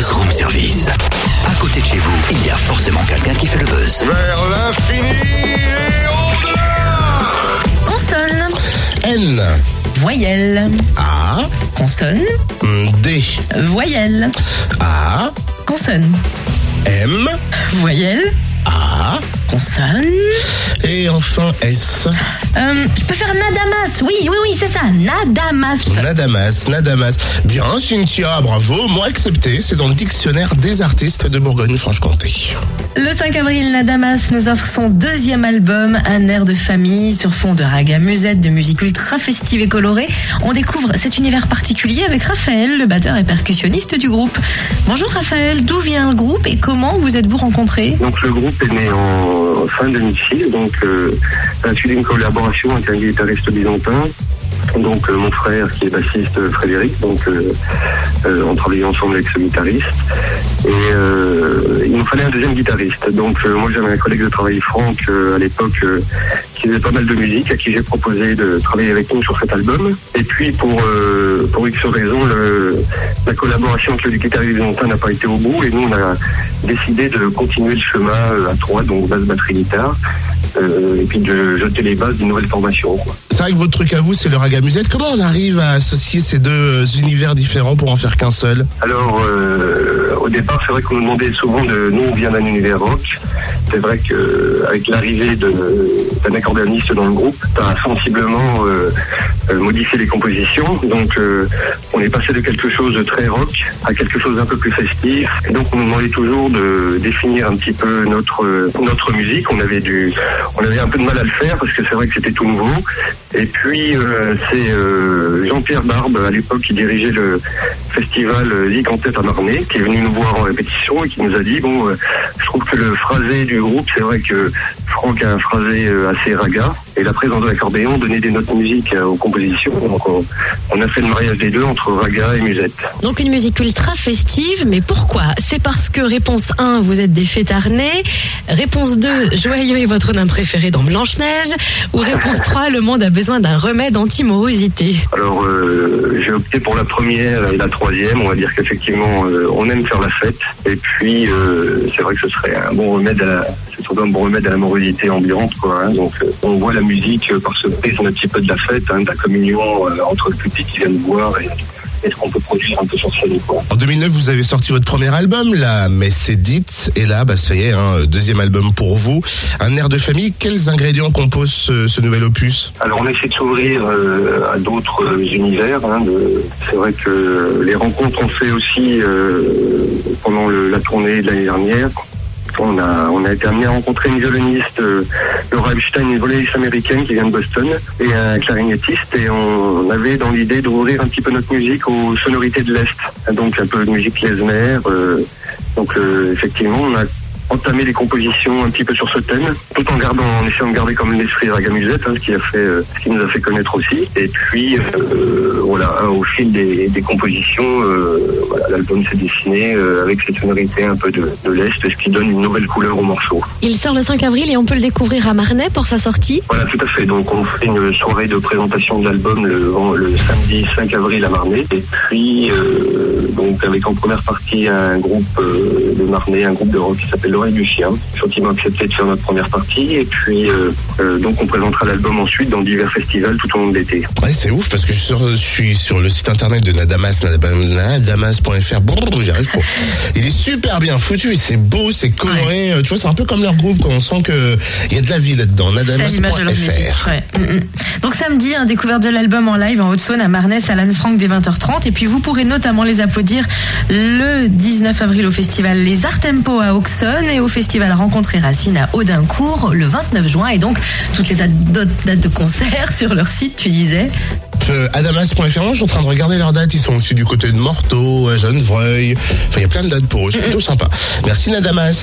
Buzz Room Service. À côté de chez vous, il y a forcément quelqu'un qui fait le buzz. Vers l'infini et au-delà Consonne. N, Voyelle. A, Consonne. D, Voyelle. A, Consonne. M, Voyelle. A, Consonne. et enfin S. Euh, je peux faire Nadamas. Oui, oui, oui, c'est ça. Nadamas. Nadamas, Nadamas. Bien, Cynthia, bravo, moi accepté. C'est dans le dictionnaire des artistes de Bourgogne-Franche-Comté. Le 5 avril, Nadamas nous offre son deuxième album, Un air de famille, sur fond de raga musette, de musique ultra festive et colorée. On découvre cet univers particulier avec Raphaël, le batteur et percussionniste du groupe. Bonjour Raphaël, d'où vient le groupe et comment vous êtes-vous rencontrés? Donc le groupe est né en fin 2006, donc euh, à la suite d'une collaboration avec un guitariste byzantin. Donc euh, mon frère qui est bassiste euh, Frédéric, donc euh, euh, on travaillait ensemble avec ce guitariste. Et il nous fallait un deuxième guitariste. Donc moi j'avais un collègue de travail Franck à l'époque qui faisait pas mal de musique, à qui j'ai proposé de travailler avec nous sur cet album. Et puis pour pour X raisons, le, la collaboration avec le guitariste byzantin n'a pas été au bout et nous on a décidé de continuer le chemin à trois, donc basse, batterie, guitare, et puis de jeter les bases d'une nouvelle formation. quoi. C'est vrai que votre truc à vous, c'est le raga musette. Comment on arrive à associer ces deux euh, univers différents pour en faire qu'un seul? Alors, euh, au départ, c'est vrai qu'on nous demandait souvent de. Nous, on vient d'un univers rock. C'est vrai qu'avec l'arrivée de- d'un accordéoniste dans le groupe, ça a sensiblement euh, euh, modifié les compositions. Donc, euh, on est passé de quelque chose de très rock à quelque chose d'un peu plus festif. Et donc, on nous demandait toujours de définir un petit peu notre notre musique. On avait du, on avait un peu de mal à le faire parce que c'est vrai que c'était tout nouveau. Et puis, euh, c'est euh, Jean-Pierre Barbe, à l'époque, qui dirigeait le festival Zig à Marnay, qui est venu nous voir en répétition et qui nous a dit, bon, euh, je trouve que le phrasé du groupe, c'est vrai que Franck a un phrasé euh, assez raga, et la présence de l'accordéon donnait des notes musiques euh, aux compositions. Donc, on, on a fait le mariage des deux entre raga et musette. Donc une musique ultra festive, mais pourquoi? C'est parce que réponse 1, vous êtes des fêtarnais. Réponse 2, Joyeux est votre nain préféré dans Blanche-Neige. Ou réponse 3, le monde a besoin d'un remède anti-morosité. Alors, euh, j'ai opté pour la première et la troisième. On va dire qu'effectivement, euh, on aime faire la fête. Et puis, euh, c'est vrai que ce serait un bon remède à la, un bon remède à la morosité ambiante, quoi. hein. Donc, euh, on voit la musique euh, par ce prisme un petit peu de la fête, hein, de la communion euh, entre le public qui vient nous voir et, et ce qu'on peut produire un peu sur scène, quoi. En 2009, vous avez sorti votre premier album, mais c'est dit. Et là, bah, ça y est, hein, deuxième album pour vous. Un air de famille. Quels ingrédients composent ce, ce nouvel opus? Alors on essaie de s'ouvrir euh, à d'autres univers. hein, de- C'est vrai que les rencontres ont fait aussi euh, pendant le- la tournée de l'année dernière. On a, on a été amené à rencontrer une violoniste, euh, Laura Epstein, une violoniste américaine qui vient de Boston, et un clarinettiste. Et on avait dans l'idée d'ouvrir un petit peu notre musique aux sonorités de l'Est. Donc un peu de musique klezmer. euh, donc euh, effectivement, on a entamé les compositions un petit peu sur ce thème, tout en gardant, en essayant de garder comme l'esprit Ragamusette, hein, ce qui a fait, ce qui nous a fait connaître aussi. Et puis, voilà, hein, au fil des, des compositions, euh, voilà, l'album s'est dessiné euh, avec cette sonorité un peu de, de l'est, ce qui donne une nouvelle couleur au morceau. Il sort le 5 avril et on peut le découvrir à Marnay pour sa sortie. Voilà, tout à fait. Donc, on fait une soirée de présentation de l'album le, le samedi 5 avril à Marnay. Et puis, euh, donc, avec en première partie un groupe euh, de Marnay, un groupe de rock qui s'appelle L'Oreille du Chien, gentiment accepté de faire notre première partie. Et puis, euh, euh, donc, on présentera l'album ensuite dans divers festivals tout au long de l'été. Ouais, c'est ouf parce que je suis, sur, je suis sur le site internet de Nadamas, nadamas.fr. Brrr, J'y arrive pas. Il est super bien foutu, c'est beau, c'est coloré. Tu vois, c'est un peu comme leur groupe quand on sent que il y a de la vie là-dedans. Nadamas.fr. Ouais. Donc samedi, un découverte de l'album en live en Haute-Saône à Marnès à l'Anne Frank dès 20h30. Et puis vous pourrez notamment les applaudir le 19 avril au festival Les Arts Tempo à Auxonne et au festival Rencontre et Racine à Audincourt le 29 juin. Et donc toutes les dates de concert sur leur site, tu disais. Euh, Adamas.fr, moi, je suis en train de regarder leurs dates. Ils sont aussi du côté de Morteau, à Gennevreuil. Enfin, il y a plein de dates pour eux. C'est plutôt sympa. Merci Nadamas.